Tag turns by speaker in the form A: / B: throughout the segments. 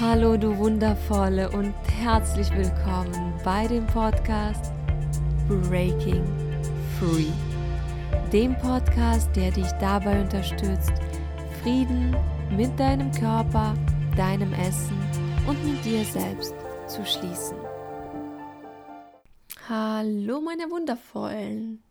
A: Hallo du wundervolle und herzlich willkommen bei dem Podcast Breaking Free. Dem Podcast, der dich dabei unterstützt, Frieden mit deinem Körper, deinem Essen und mit dir selbst zu schließen. Hallo meine wundervollen.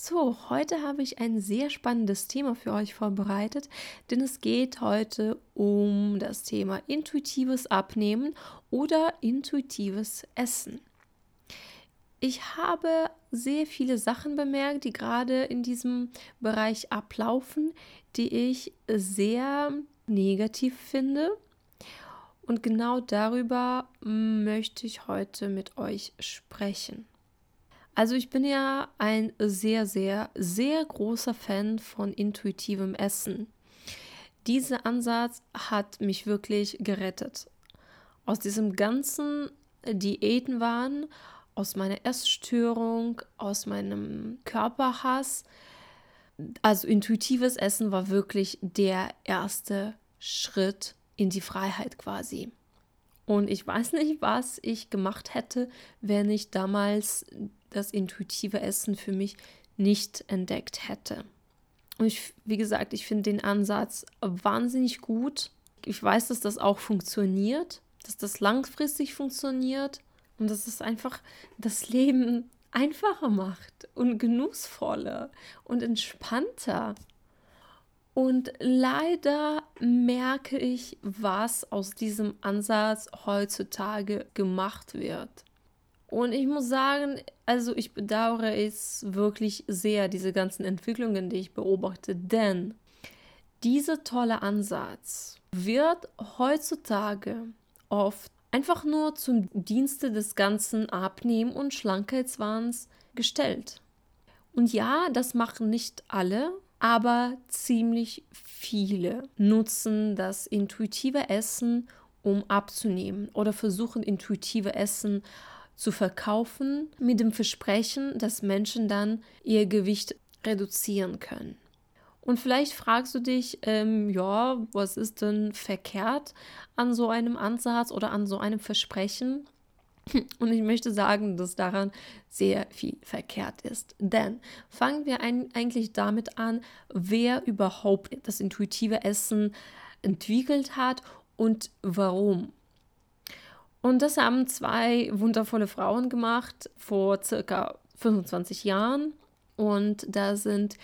A: So, heute habe ich ein sehr spannendes Thema für euch vorbereitet, denn es geht heute um das Thema intuitives Abnehmen oder intuitives Essen. Ich habe sehr viele Sachen bemerkt, die gerade in diesem Bereich ablaufen, die ich sehr negativ finde. Und genau darüber möchte ich heute mit euch sprechen. Also ich bin ja ein sehr, sehr, sehr großer Fan von intuitivem Essen. Dieser Ansatz hat mich wirklich gerettet. Aus diesem ganzen Diätenwahn, aus meiner Essstörung, aus meinem Körperhass. Also intuitives Essen war wirklich der erste Schritt in die Freiheit quasi. Und ich weiß nicht, was ich gemacht hätte, wenn ich damals das intuitive Essen für mich nicht entdeckt hätte. Und ich, wie gesagt, ich finde den Ansatz wahnsinnig gut. Ich weiß, dass das auch funktioniert, dass das langfristig funktioniert und dass es einfach das Leben einfacher macht und genussvoller und entspannter. Und leider merke ich, was aus diesem Ansatz heutzutage gemacht wird. Und ich muss sagen, also ich bedauere es wirklich sehr, diese ganzen Entwicklungen, die ich beobachte, denn dieser tolle Ansatz wird heutzutage oft einfach nur zum Dienste des ganzen Abnehmen- und Schlankheitswahns gestellt. Und ja, das machen nicht alle, aber ziemlich viele nutzen das intuitive Essen, um abzunehmen oder versuchen intuitive Essen zu verkaufen mit dem Versprechen, dass Menschen dann ihr Gewicht reduzieren können. Und vielleicht fragst du dich, ähm, ja, was ist denn verkehrt an so einem Ansatz oder an so einem Versprechen? Und ich möchte sagen, dass daran sehr viel verkehrt ist. Denn fangen wir ein, eigentlich damit an, wer überhaupt das intuitive Essen entwickelt hat und warum. Und das haben zwei wundervolle Frauen gemacht vor circa 25 Jahren. Und da sind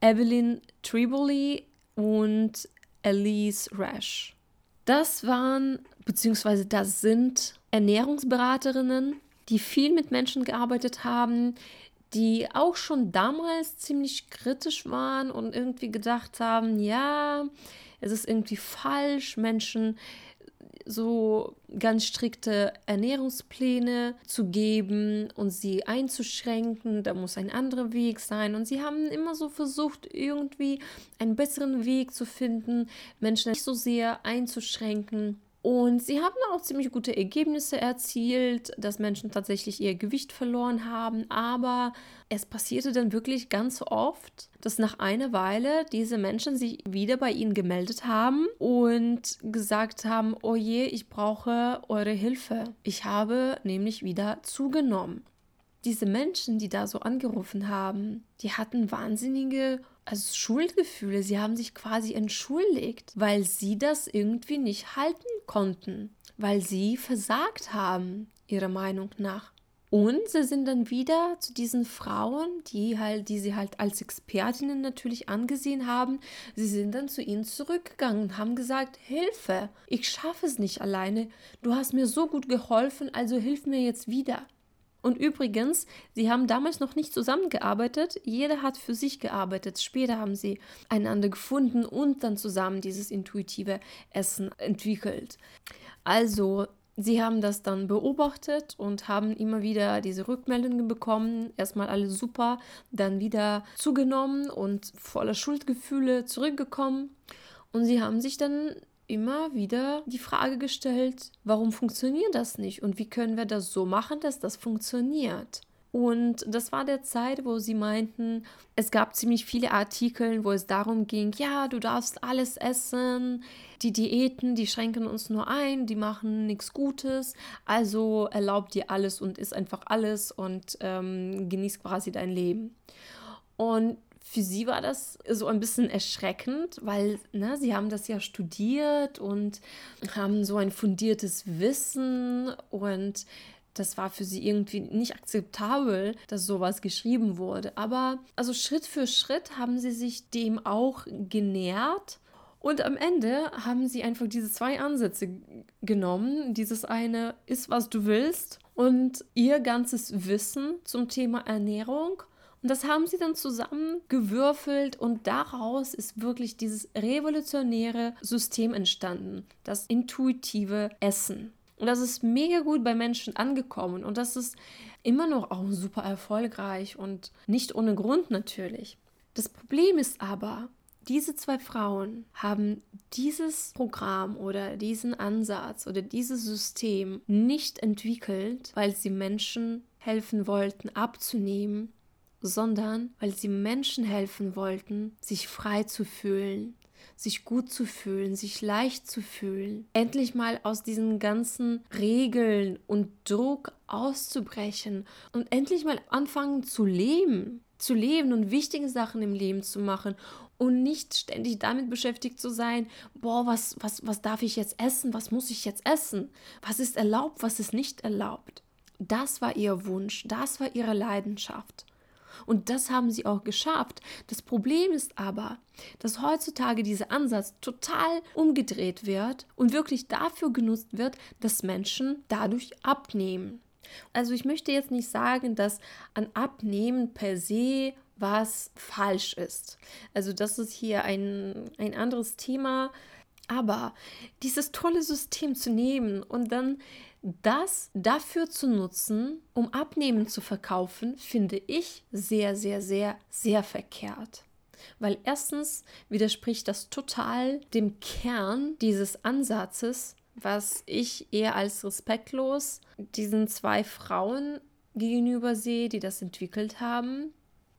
A: Evelyn Triboli und Elise Rash. Das waren, beziehungsweise das sind Ernährungsberaterinnen, die viel mit Menschen gearbeitet haben, die auch schon damals ziemlich kritisch waren und irgendwie gedacht haben, ja, es ist irgendwie falsch, Menschen so ganz strikte Ernährungspläne zu geben und sie einzuschränken. Da muss ein anderer Weg sein. Und sie haben immer so versucht, irgendwie einen besseren Weg zu finden, Menschen nicht so sehr einzuschränken. Und sie haben auch ziemlich gute Ergebnisse erzielt, dass Menschen tatsächlich ihr Gewicht verloren haben. Aber es passierte dann wirklich ganz oft, dass nach einer Weile diese Menschen sich wieder bei ihnen gemeldet haben und gesagt haben, oh je, ich brauche eure Hilfe. Ich habe nämlich wieder zugenommen. Diese Menschen, die da so angerufen haben, die hatten wahnsinnige also Schuldgefühle. Sie haben sich quasi entschuldigt, weil sie das irgendwie nicht halten konnten, weil sie versagt haben, ihrer Meinung nach. Und sie sind dann wieder zu diesen Frauen, die halt, die sie halt als Expertinnen natürlich angesehen haben, sie sind dann zu ihnen zurückgegangen und haben gesagt, Hilfe, ich schaffe es nicht alleine, du hast mir so gut geholfen, also hilf mir jetzt wieder. Und übrigens, sie haben damals noch nicht zusammengearbeitet, jeder hat für sich gearbeitet. Später haben sie einander gefunden und dann zusammen dieses intuitive Essen entwickelt. Also, sie haben das dann beobachtet und haben immer wieder diese Rückmeldungen bekommen. Erstmal alles super, dann wieder zugenommen und voller Schuldgefühle zurückgekommen. Und sie haben sich dann immer wieder die Frage gestellt, warum funktioniert das nicht und wie können wir das so machen, dass das funktioniert? Und das war der Zeit, wo sie meinten, es gab ziemlich viele Artikel, wo es darum ging, ja, du darfst alles essen, die Diäten, die schränken uns nur ein, die machen nichts Gutes, also erlaub dir alles und isst einfach alles und ähm, genieß quasi dein Leben. Und für sie war das so ein bisschen erschreckend, weil ne, sie haben das ja studiert und haben so ein fundiertes Wissen und das war für sie irgendwie nicht akzeptabel, dass sowas geschrieben wurde. Aber also Schritt für Schritt haben sie sich dem auch genähert. Und am Ende haben sie einfach diese zwei Ansätze genommen. Dieses eine ist, was du willst und ihr ganzes Wissen zum Thema Ernährung. Und das haben sie dann zusammengewürfelt und daraus ist wirklich dieses revolutionäre System entstanden, das intuitive Essen. Und das ist mega gut bei Menschen angekommen und das ist immer noch auch super erfolgreich und nicht ohne Grund natürlich. Das Problem ist aber, diese zwei Frauen haben dieses Programm oder diesen Ansatz oder dieses System nicht entwickelt, weil sie Menschen helfen wollten abzunehmen, sondern weil sie Menschen helfen wollten, sich frei zu fühlen, sich gut zu fühlen, sich leicht zu fühlen, endlich mal aus diesen ganzen Regeln und Druck auszubrechen und endlich mal anfangen zu leben, zu leben und wichtige Sachen im Leben zu machen und nicht ständig damit beschäftigt zu sein, boah, was, was, was darf ich jetzt essen, was muss ich jetzt essen, was ist erlaubt, was ist nicht erlaubt. Das war ihr Wunsch, das war ihre Leidenschaft. Und das haben sie auch geschafft. Das Problem ist aber, dass heutzutage dieser Ansatz total umgedreht wird und wirklich dafür genutzt wird, dass Menschen dadurch abnehmen. Also ich möchte jetzt nicht sagen, dass an Abnehmen per se was falsch ist. Also das ist hier ein, ein anderes Thema. Aber dieses tolle System zu nehmen und dann das dafür zu nutzen, um Abnehmen zu verkaufen, finde ich sehr, sehr, sehr, sehr verkehrt. Weil erstens widerspricht das total dem Kern dieses Ansatzes, was ich eher als respektlos diesen zwei Frauen gegenüber sehe, die das entwickelt haben.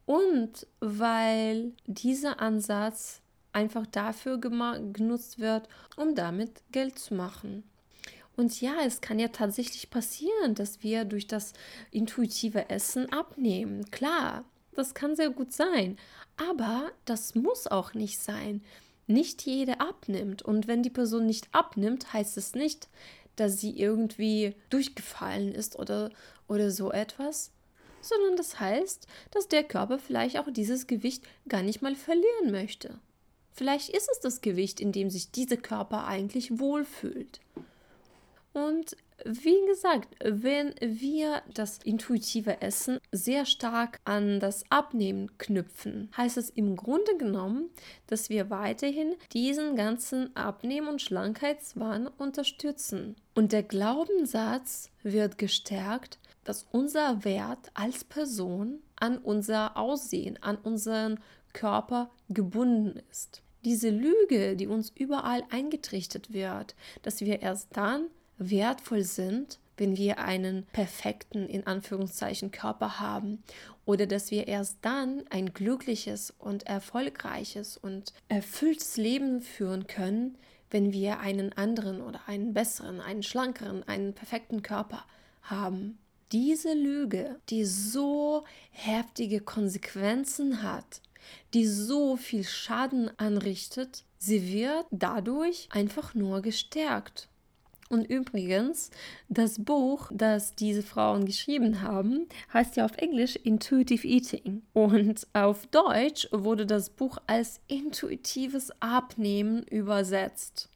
A: Und weil dieser Ansatz einfach dafür genutzt wird, um damit Geld zu machen. Und ja, es kann ja tatsächlich passieren, dass wir durch das intuitive Essen abnehmen. Klar, das kann sehr gut sein. Aber das muss auch nicht sein. Nicht jede abnimmt. Und wenn die Person nicht abnimmt, heißt es nicht, dass sie irgendwie durchgefallen ist oder, oder so etwas, sondern das heißt, dass der Körper vielleicht auch dieses Gewicht gar nicht mal verlieren möchte. Vielleicht ist es das Gewicht, in dem sich dieser Körper eigentlich wohlfühlt. Und wie gesagt, wenn wir das intuitive Essen sehr stark an das Abnehmen knüpfen, heißt es im Grunde genommen, dass wir weiterhin diesen ganzen Abnehmen- und Schlankheitswahn unterstützen. Und der Glaubenssatz wird gestärkt, dass unser Wert als Person an unser Aussehen, an unseren Körper gebunden ist. Diese Lüge, die uns überall eingetrichtert wird, dass wir erst dann wertvoll sind, wenn wir einen perfekten, in Anführungszeichen, Körper haben oder dass wir erst dann ein glückliches und erfolgreiches und erfülltes Leben führen können, wenn wir einen anderen oder einen besseren, einen schlankeren, einen perfekten Körper haben. Diese Lüge, die so heftige Konsequenzen hat, die so viel Schaden anrichtet, sie wird dadurch einfach nur gestärkt. Und übrigens, das Buch, das diese Frauen geschrieben haben, heißt ja auf Englisch Intuitive Eating. Und auf Deutsch wurde das Buch als intuitives Abnehmen übersetzt.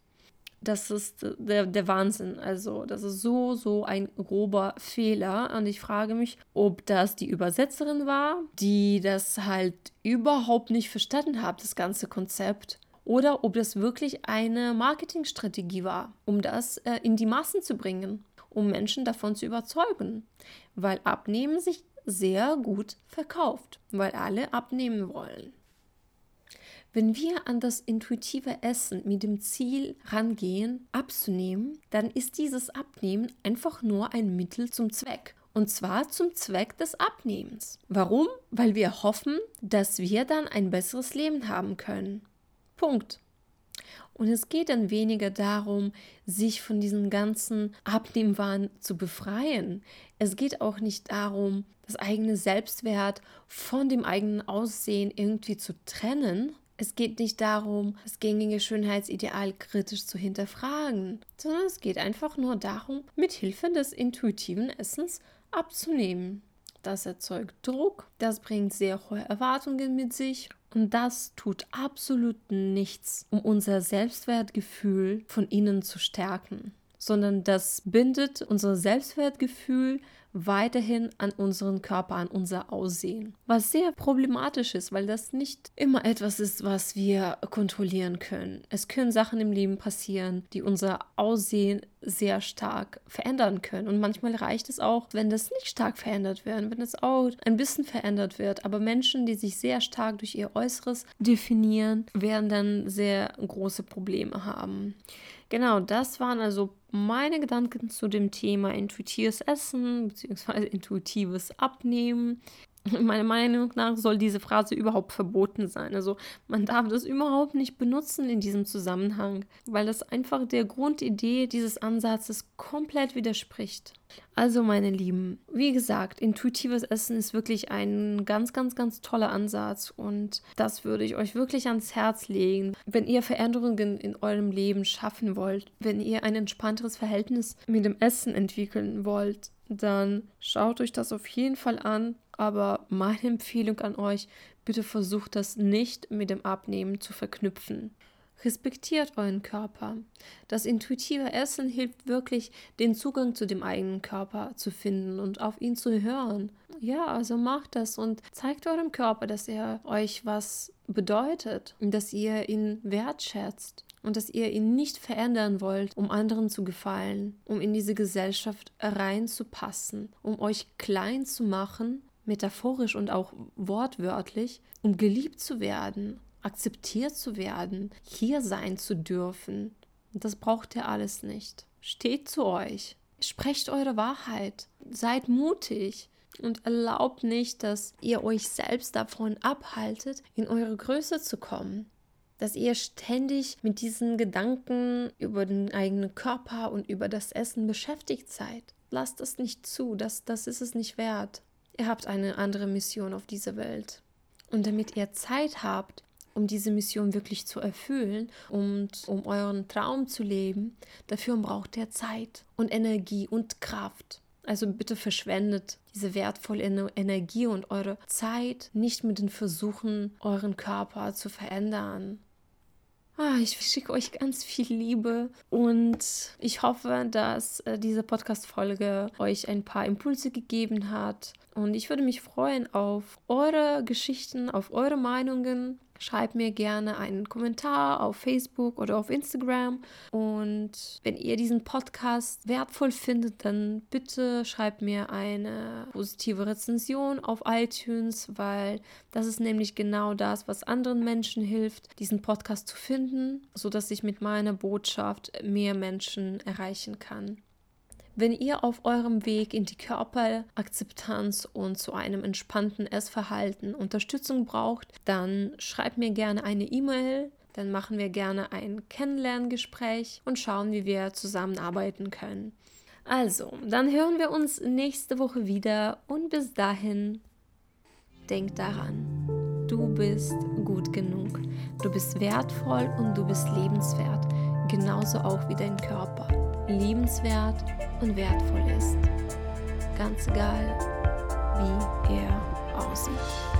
A: Das ist der, der Wahnsinn. Also, das ist so, so ein grober Fehler. Und ich frage mich, ob das die Übersetzerin war, die das halt überhaupt nicht verstanden hat, das ganze Konzept oder ob das wirklich eine Marketingstrategie war, um das äh, in die Massen zu bringen, um Menschen davon zu überzeugen, weil Abnehmen sich sehr gut verkauft, weil alle abnehmen wollen. Wenn wir an das intuitive Essen mit dem Ziel rangehen, abzunehmen, dann ist dieses Abnehmen einfach nur ein Mittel zum Zweck, Und zwar zum Zweck des Abnehmens. Warum? Weil wir hoffen, dass wir dann ein besseres Leben haben können. Punkt. Und es geht dann weniger darum, sich von diesem ganzen Abnehmwahn zu befreien. Es geht auch nicht darum, das eigene Selbstwert von dem eigenen Aussehen irgendwie zu trennen. Es geht nicht darum, das gängige Schönheitsideal kritisch zu hinterfragen, sondern es geht einfach nur darum, mit Hilfe des intuitiven Essens abzunehmen. Das erzeugt Druck, das bringt sehr hohe Erwartungen mit sich und das tut absolut nichts, um unser Selbstwertgefühl von innen zu stärken, sondern das bindet unser Selbstwertgefühl weiterhin an unseren Körper, an unser Aussehen. Was sehr problematisch ist, weil das nicht immer etwas ist, was wir kontrollieren können. Es können Sachen im Leben passieren, die unser Aussehen sehr stark verändern können. Und manchmal reicht es auch, wenn das nicht stark verändert wird, wenn es auch ein bisschen verändert wird. Aber Menschen, die sich sehr stark durch ihr Äußeres definieren, werden dann sehr große Probleme haben. Genau, das waren also meine Gedanken zu dem Thema intuitives Essen bzw. intuitives Abnehmen. Meiner Meinung nach soll diese Phrase überhaupt verboten sein. Also man darf das überhaupt nicht benutzen in diesem Zusammenhang, weil das einfach der Grundidee dieses Ansatzes komplett widerspricht. Also meine Lieben, wie gesagt, intuitives Essen ist wirklich ein ganz, ganz, ganz toller Ansatz und das würde ich euch wirklich ans Herz legen. Wenn ihr Veränderungen in eurem Leben schaffen wollt, wenn ihr ein entspannteres Verhältnis mit dem Essen entwickeln wollt, dann schaut euch das auf jeden Fall an aber meine Empfehlung an euch, bitte versucht das nicht mit dem Abnehmen zu verknüpfen. Respektiert euren Körper. Das intuitive Essen hilft wirklich, den Zugang zu dem eigenen Körper zu finden und auf ihn zu hören. Ja, also macht das und zeigt eurem Körper, dass er euch was bedeutet, dass ihr ihn wertschätzt und dass ihr ihn nicht verändern wollt, um anderen zu gefallen, um in diese Gesellschaft reinzupassen, um euch klein zu machen metaphorisch und auch wortwörtlich, um geliebt zu werden, akzeptiert zu werden, hier sein zu dürfen. Das braucht ihr alles nicht. Steht zu euch. Sprecht eure Wahrheit. Seid mutig und erlaubt nicht, dass ihr euch selbst davon abhaltet, in eure Größe zu kommen. Dass ihr ständig mit diesen Gedanken über den eigenen Körper und über das Essen beschäftigt seid. Lasst es nicht zu, das, das ist es nicht wert. Ihr habt eine andere Mission auf dieser Welt. Und damit ihr Zeit habt, um diese Mission wirklich zu erfüllen und um euren Traum zu leben, dafür braucht ihr Zeit und Energie und Kraft. Also bitte verschwendet diese wertvolle Energie und eure Zeit nicht mit den Versuchen, euren Körper zu verändern. Ah, ich schicke euch ganz viel Liebe und ich hoffe, dass äh, diese Podcast-Folge euch ein paar Impulse gegeben hat. Und ich würde mich freuen auf eure Geschichten, auf eure Meinungen Schreibt mir gerne einen Kommentar auf Facebook oder auf Instagram. Und wenn ihr diesen Podcast wertvoll findet, dann bitte schreibt mir eine positive Rezension auf iTunes, weil das ist nämlich genau das, was anderen Menschen hilft, diesen Podcast zu finden, sodass ich mit meiner Botschaft mehr Menschen erreichen kann. Wenn ihr auf eurem Weg in die Körperakzeptanz und zu einem entspannten Essverhalten Unterstützung braucht, dann schreibt mir gerne eine E-Mail. Dann machen wir gerne ein Kennenlerngespräch und schauen, wie wir zusammenarbeiten können. Also, dann hören wir uns nächste Woche wieder und bis dahin, denkt daran, du bist gut genug, du bist wertvoll und du bist lebenswert, genauso auch wie dein Körper liebenswert und wertvoll ist. Ganz egal, wie er aussieht.